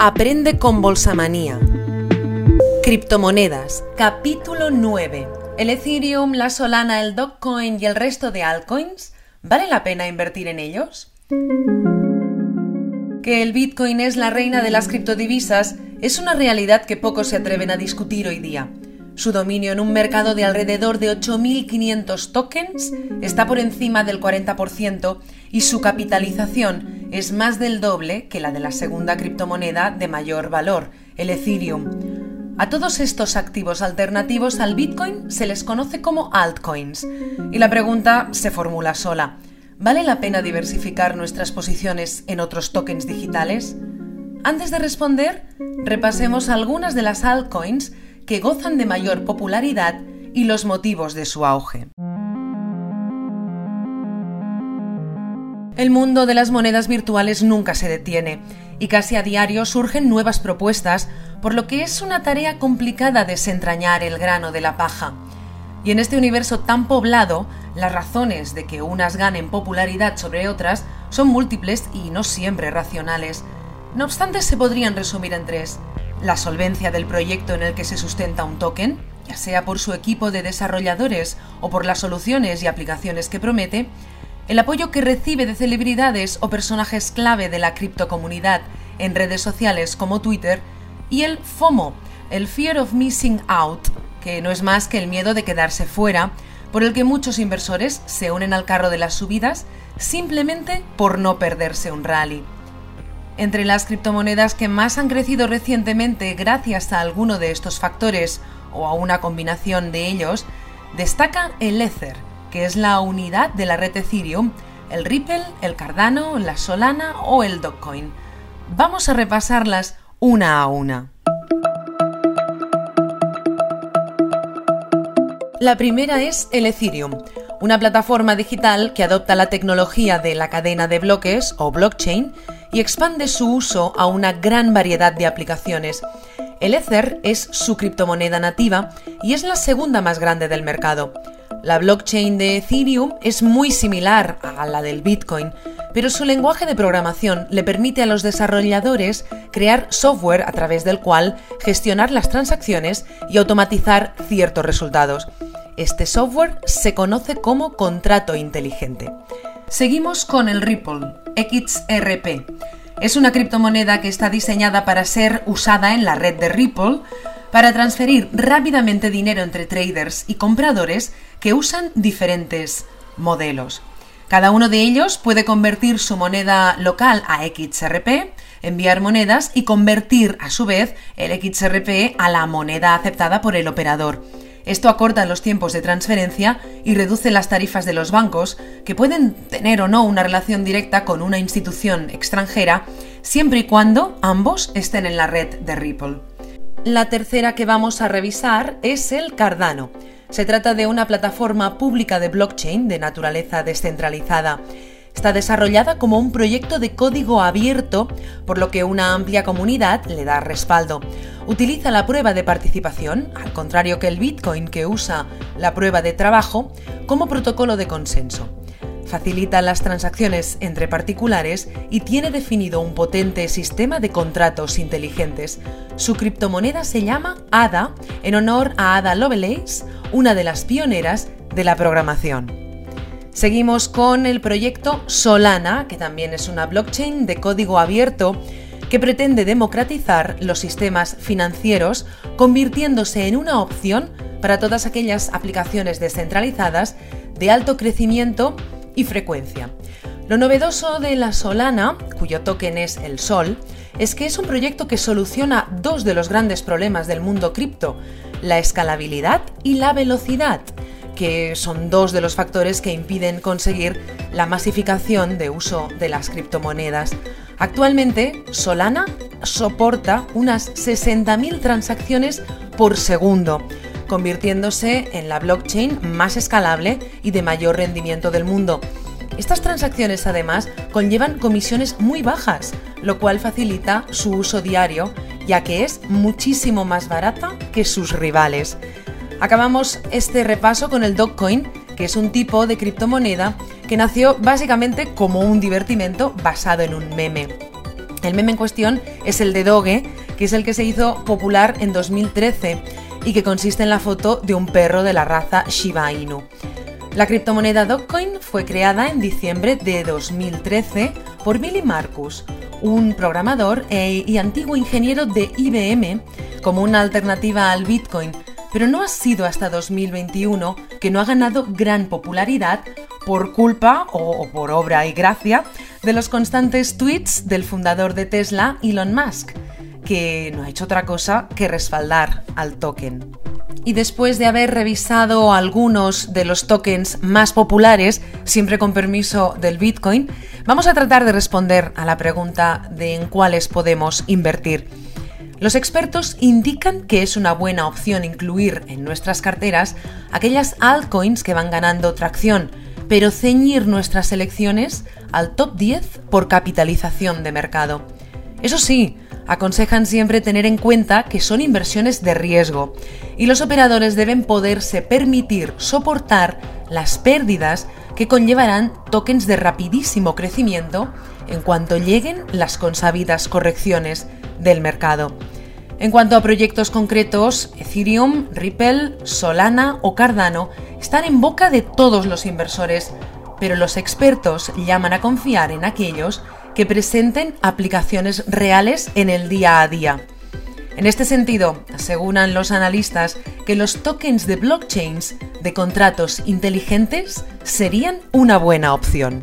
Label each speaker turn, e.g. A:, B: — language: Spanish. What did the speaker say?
A: Aprende con Bolsamanía. Criptomonedas. Capítulo 9. ¿El Ethereum, la Solana, el Dogecoin y el resto de altcoins? ¿Vale la pena invertir en ellos? Que el Bitcoin es la reina de las criptodivisas es una realidad que pocos se atreven a discutir hoy día. Su dominio en un mercado de alrededor de 8.500 tokens está por encima del 40% y su capitalización es más del doble que la de la segunda criptomoneda de mayor valor, el Ethereum. A todos estos activos alternativos al Bitcoin se les conoce como altcoins. Y la pregunta se formula sola. ¿Vale la pena diversificar nuestras posiciones en otros tokens digitales? Antes de responder, repasemos algunas de las altcoins que gozan de mayor popularidad y los motivos de su auge. El mundo de las monedas virtuales nunca se detiene y casi a diario surgen nuevas propuestas, por lo que es una tarea complicada desentrañar el grano de la paja. Y en este universo tan poblado, las razones de que unas ganen popularidad sobre otras son múltiples y no siempre racionales. No obstante, se podrían resumir en tres la solvencia del proyecto en el que se sustenta un token, ya sea por su equipo de desarrolladores o por las soluciones y aplicaciones que promete, el apoyo que recibe de celebridades o personajes clave de la criptocomunidad en redes sociales como Twitter, y el FOMO, el Fear of Missing Out, que no es más que el miedo de quedarse fuera, por el que muchos inversores se unen al carro de las subidas simplemente por no perderse un rally. Entre las criptomonedas que más han crecido recientemente gracias a alguno de estos factores o a una combinación de ellos, destaca el Ether, que es la unidad de la red Ethereum, el Ripple, el Cardano, la Solana o el Dogecoin. Vamos a repasarlas una a una. La primera es el Ethereum, una plataforma digital que adopta la tecnología de la cadena de bloques o blockchain y expande su uso a una gran variedad de aplicaciones. El Ether es su criptomoneda nativa y es la segunda más grande del mercado. La blockchain de Ethereum es muy similar a la del Bitcoin, pero su lenguaje de programación le permite a los desarrolladores crear software a través del cual gestionar las transacciones y automatizar ciertos resultados. Este software se conoce como contrato inteligente. Seguimos con el Ripple, XRP. Es una criptomoneda que está diseñada para ser usada en la red de Ripple para transferir rápidamente dinero entre traders y compradores que usan diferentes modelos. Cada uno de ellos puede convertir su moneda local a XRP, enviar monedas y convertir a su vez el XRP a la moneda aceptada por el operador. Esto acorta los tiempos de transferencia y reduce las tarifas de los bancos, que pueden tener o no una relación directa con una institución extranjera, siempre y cuando ambos estén en la red de Ripple. La tercera que vamos a revisar es el Cardano. Se trata de una plataforma pública de blockchain de naturaleza descentralizada. Está desarrollada como un proyecto de código abierto, por lo que una amplia comunidad le da respaldo. Utiliza la prueba de participación, al contrario que el Bitcoin que usa la prueba de trabajo, como protocolo de consenso. Facilita las transacciones entre particulares y tiene definido un potente sistema de contratos inteligentes. Su criptomoneda se llama ADA en honor a Ada Lovelace, una de las pioneras de la programación. Seguimos con el proyecto Solana, que también es una blockchain de código abierto que pretende democratizar los sistemas financieros, convirtiéndose en una opción para todas aquellas aplicaciones descentralizadas de alto crecimiento y frecuencia. Lo novedoso de la Solana, cuyo token es el Sol, es que es un proyecto que soluciona dos de los grandes problemas del mundo cripto, la escalabilidad y la velocidad, que son dos de los factores que impiden conseguir la masificación de uso de las criptomonedas. Actualmente, Solana soporta unas 60.000 transacciones por segundo, convirtiéndose en la blockchain más escalable y de mayor rendimiento del mundo. Estas transacciones además conllevan comisiones muy bajas, lo cual facilita su uso diario, ya que es muchísimo más barata que sus rivales. Acabamos este repaso con el Dogecoin, que es un tipo de criptomoneda que nació básicamente como un divertimento basado en un meme. El meme en cuestión es el de Doge, que es el que se hizo popular en 2013 y que consiste en la foto de un perro de la raza Shiba Inu. La criptomoneda Dogecoin fue creada en diciembre de 2013 por Billy Marcus, un programador e, y antiguo ingeniero de IBM, como una alternativa al Bitcoin, pero no ha sido hasta 2021 que no ha ganado gran popularidad por culpa o por obra y gracia de los constantes tweets del fundador de Tesla, Elon Musk, que no ha hecho otra cosa que respaldar al token. Y después de haber revisado algunos de los tokens más populares, siempre con permiso del Bitcoin, vamos a tratar de responder a la pregunta de en cuáles podemos invertir. Los expertos indican que es una buena opción incluir en nuestras carteras aquellas altcoins que van ganando tracción, pero ceñir nuestras elecciones al top 10 por capitalización de mercado. Eso sí, aconsejan siempre tener en cuenta que son inversiones de riesgo y los operadores deben poderse permitir soportar las pérdidas que conllevarán tokens de rapidísimo crecimiento en cuanto lleguen las consabidas correcciones del mercado. En cuanto a proyectos concretos, Ethereum, Ripple, Solana o Cardano están en boca de todos los inversores, pero los expertos llaman a confiar en aquellos que presenten aplicaciones reales en el día a día. En este sentido, aseguran los analistas que los tokens de blockchains de contratos inteligentes serían una buena opción.